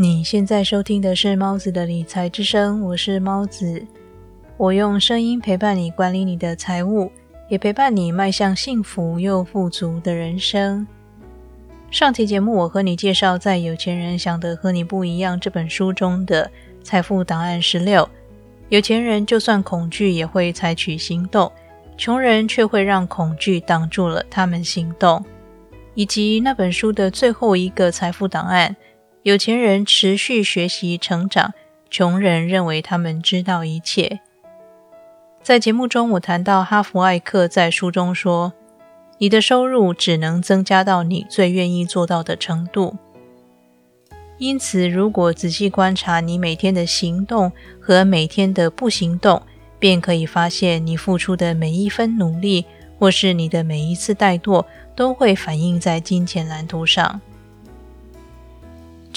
你现在收听的是猫子的理财之声，我是猫子。我用声音陪伴你管理你的财务，也陪伴你迈向幸福又富足的人生。上期节目，我和你介绍在《有钱人想的和你不一样》这本书中的财富档案十六。有钱人就算恐惧也会采取行动，穷人却会让恐惧挡住了他们行动。以及那本书的最后一个财富档案。有钱人持续学习成长，穷人认为他们知道一切。在节目中，我谈到哈佛艾克在书中说：“你的收入只能增加到你最愿意做到的程度。”因此，如果仔细观察你每天的行动和每天的不行动，便可以发现你付出的每一分努力，或是你的每一次怠惰，都会反映在金钱蓝图上。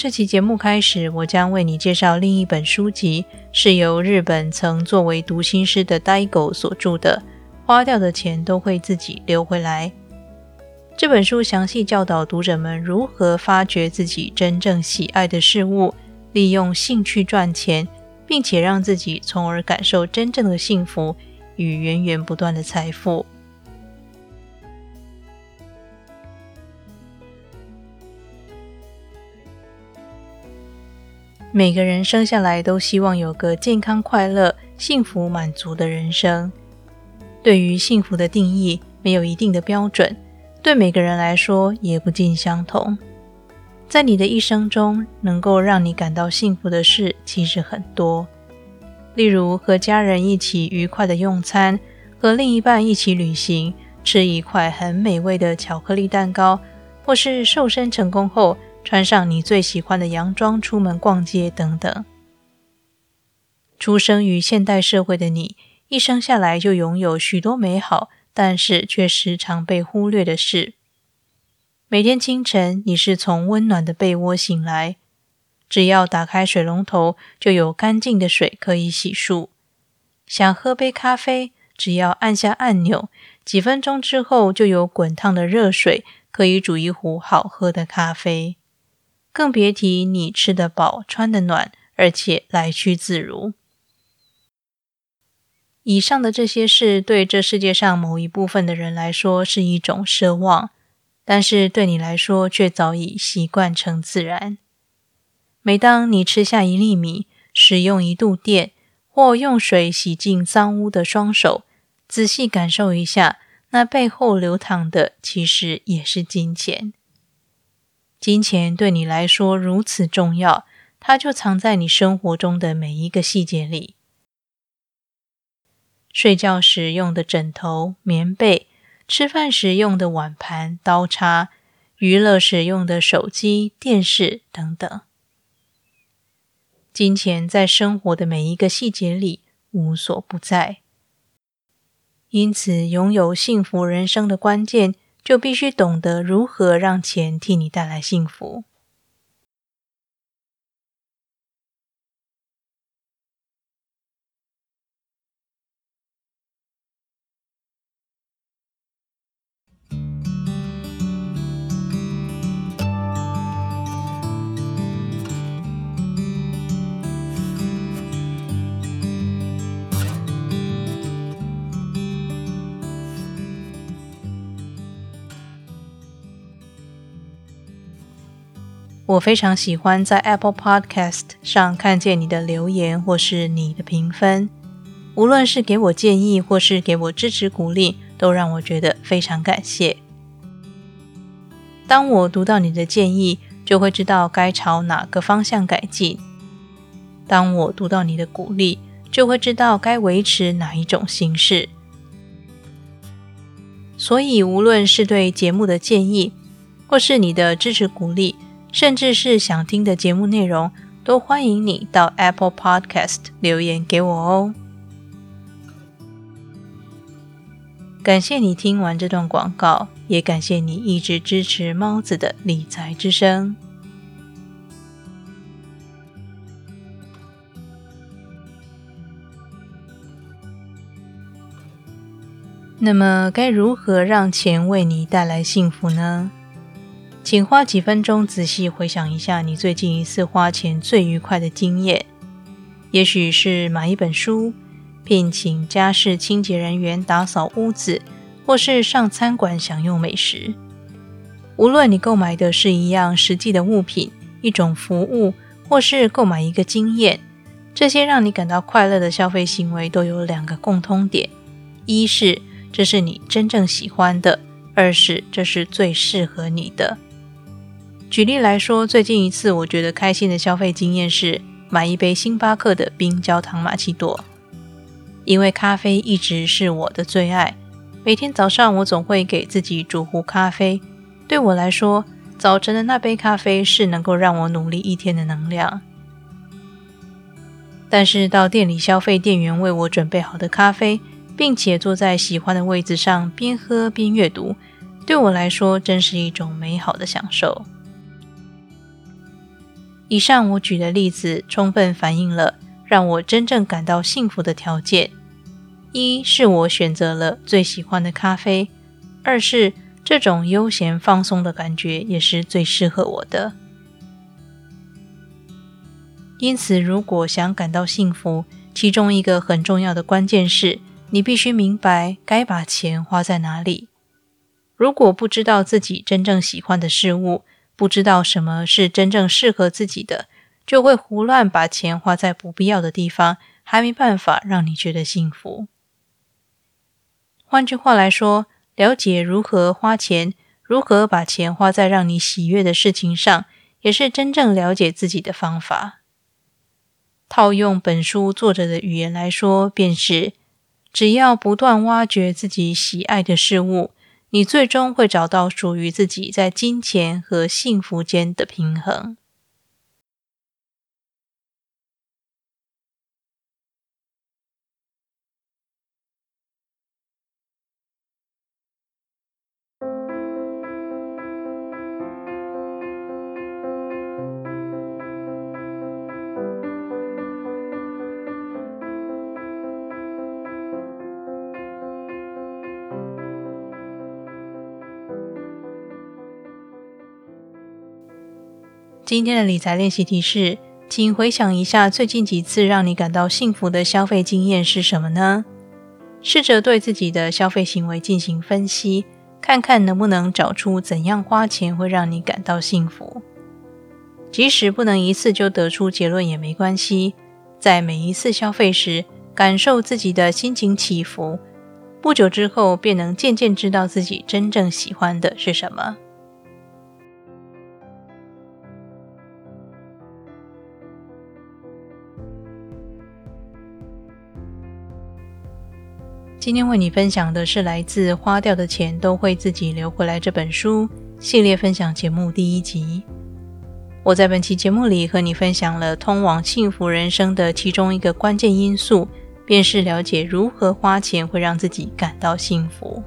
这期节目开始，我将为你介绍另一本书籍，是由日本曾作为读心师的呆狗所著的《花掉的钱都会自己流回来》。这本书详细教导读者们如何发掘自己真正喜爱的事物，利用兴趣赚钱，并且让自己从而感受真正的幸福与源源不断的财富。每个人生下来都希望有个健康、快乐、幸福、满足的人生。对于幸福的定义没有一定的标准，对每个人来说也不尽相同。在你的一生中，能够让你感到幸福的事其实很多，例如和家人一起愉快的用餐，和另一半一起旅行，吃一块很美味的巧克力蛋糕，或是瘦身成功后。穿上你最喜欢的洋装出门逛街等等。出生于现代社会的你，一生下来就拥有许多美好，但是却时常被忽略的事。每天清晨，你是从温暖的被窝醒来，只要打开水龙头，就有干净的水可以洗漱。想喝杯咖啡，只要按下按钮，几分钟之后就有滚烫的热水可以煮一壶好喝的咖啡。更别提你吃得饱、穿得暖，而且来去自如。以上的这些事，对这世界上某一部分的人来说是一种奢望，但是对你来说却早已习惯成自然。每当你吃下一粒米，使用一度电，或用水洗净脏污的双手，仔细感受一下，那背后流淌的，其实也是金钱。金钱对你来说如此重要，它就藏在你生活中的每一个细节里。睡觉时用的枕头、棉被，吃饭时用的碗盘、刀叉，娱乐时用的手机、电视等等。金钱在生活的每一个细节里无所不在，因此拥有幸福人生的关键。就必须懂得如何让钱替你带来幸福。我非常喜欢在 Apple Podcast 上看见你的留言或是你的评分，无论是给我建议或是给我支持鼓励，都让我觉得非常感谢。当我读到你的建议，就会知道该朝哪个方向改进；当我读到你的鼓励，就会知道该维持哪一种形式。所以，无论是对节目的建议，或是你的支持鼓励，甚至是想听的节目内容，都欢迎你到 Apple Podcast 留言给我哦。感谢你听完这段广告，也感谢你一直支持猫子的理财之声。那么，该如何让钱为你带来幸福呢？请花几分钟仔细回想一下你最近一次花钱最愉快的经验，也许是买一本书、聘请家事清洁人员打扫屋子，或是上餐馆享用美食。无论你购买的是一样实际的物品、一种服务，或是购买一个经验，这些让你感到快乐的消费行为都有两个共通点：一是这是你真正喜欢的；二是这是最适合你的。举例来说，最近一次我觉得开心的消费经验是买一杯星巴克的冰焦糖玛奇朵，因为咖啡一直是我的最爱。每天早上我总会给自己煮壶咖啡，对我来说，早晨的那杯咖啡是能够让我努力一天的能量。但是到店里消费店员为我准备好的咖啡，并且坐在喜欢的位置上边喝边阅读，对我来说真是一种美好的享受。以上我举的例子，充分反映了让我真正感到幸福的条件：一是我选择了最喜欢的咖啡；二是这种悠闲放松的感觉也是最适合我的。因此，如果想感到幸福，其中一个很重要的关键是你必须明白该把钱花在哪里。如果不知道自己真正喜欢的事物，不知道什么是真正适合自己的，就会胡乱把钱花在不必要的地方，还没办法让你觉得幸福。换句话来说，了解如何花钱，如何把钱花在让你喜悦的事情上，也是真正了解自己的方法。套用本书作者的语言来说，便是只要不断挖掘自己喜爱的事物。你最终会找到属于自己在金钱和幸福间的平衡。今天的理财练习题是，请回想一下最近几次让你感到幸福的消费经验是什么呢？试着对自己的消费行为进行分析，看看能不能找出怎样花钱会让你感到幸福。即使不能一次就得出结论也没关系，在每一次消费时，感受自己的心情起伏，不久之后便能渐渐知道自己真正喜欢的是什么。今天为你分享的是来自《花掉的钱都会自己流回来》这本书系列分享节目第一集。我在本期节目里和你分享了通往幸福人生的其中一个关键因素，便是了解如何花钱会让自己感到幸福。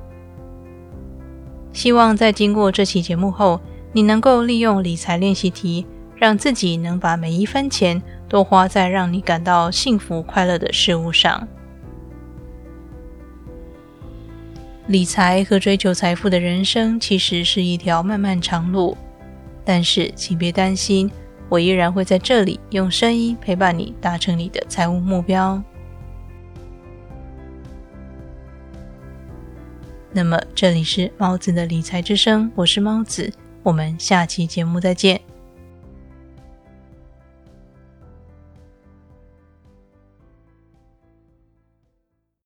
希望在经过这期节目后，你能够利用理财练习题，让自己能把每一分钱都花在让你感到幸福快乐的事物上。理财和追求财富的人生其实是一条漫漫长路，但是请别担心，我依然会在这里用声音陪伴你，达成你的财务目标。那么，这里是猫子的理财之声，我是猫子，我们下期节目再见。